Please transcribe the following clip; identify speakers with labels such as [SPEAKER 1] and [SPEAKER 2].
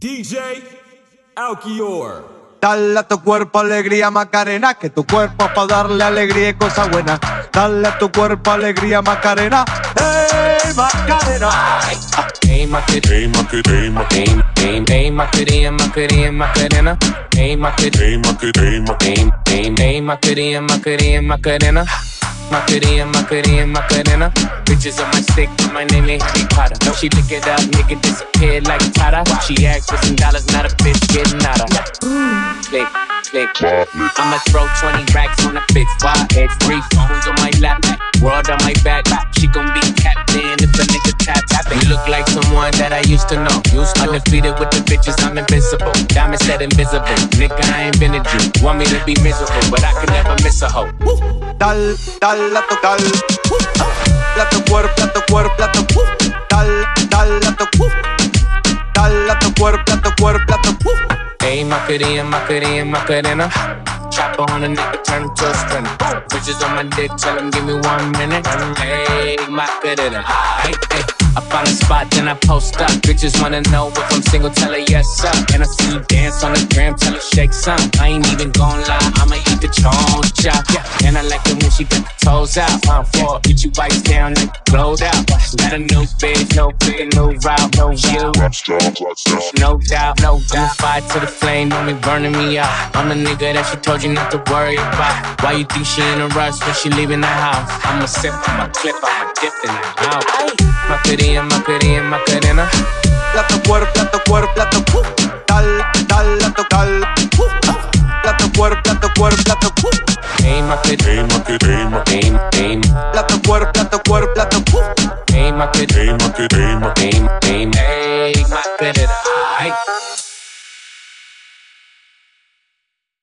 [SPEAKER 1] DJ Alkior.
[SPEAKER 2] Dale a tu cuerpo alegría Macarena, que tu cuerpo es para darle alegría y cosas buenas. Dale a tu cuerpo alegría Macarena, ¡hey Macarena!
[SPEAKER 3] Hey Macarena, hey Macarena, hey, hey, hey Macarena, Macarena, Macarena, hey Macarena, hey Macarena, hey, hey, hey Macarena, Macarena, Macarena. Macarena, Macarena. Bitches on my stick, but my name ain't Harry Potter. No, she pick it up, nigga disappear like Tata. She asked for some dollars, not a bitch getting out of. Click, click. I'ma throw 20 racks on the. Why? It's three phones on my lap, world on my back. She gon' be captain if a nigga tap tap. You look like someone that I used to know. Used to. Undefeated with the bitches, I'm invincible. Diamond said invisible. Nigga, I ain't been a Jew. Want me to be miserable, but I can never miss a hoe.
[SPEAKER 2] Dale, dale a tu dale. Dale a tu cuerpo, a tu cuerpo, a tu Dale, dale a tu Dale a tu cuerpo, a tu cuerpo, a tu
[SPEAKER 3] Hey, Macarena, Macarena, Macarena. Chopper on a nigga, turn him to a sprinter. Bitches on my dick, tell him give me one minute. Hey, Macarena. Hey, hey. I find a spot, then I post up. Bitches wanna know if I'm single, tell her yes, sir. And I see you dance on the gram, tell her shake some. I ain't even gon' lie, I'ma eat the chop. Yeah. And I like it when she got the toes out. Round four, get you bites down and close out. Got a new bitch, no big, no route, no you. No doubt, no doubt. Fire to the flame, don't be burning me out. I'm the nigga that she told you not to worry about. Why you think she in a rush when she leaving the house? I'ma sip my clip, I'ma dip in the mouth. Macarena, Macarena, Macarena.
[SPEAKER 2] A cuerpo, a tu cuerpo, a tu
[SPEAKER 3] Hey, Macarena, Macarena, Macarena, Macarena.
[SPEAKER 2] A tu cuerpo, a tu cuerpo, a tu
[SPEAKER 3] Hey, Macarena, Macarena, Macarena, Macarena. Hey, Macarena. Ay.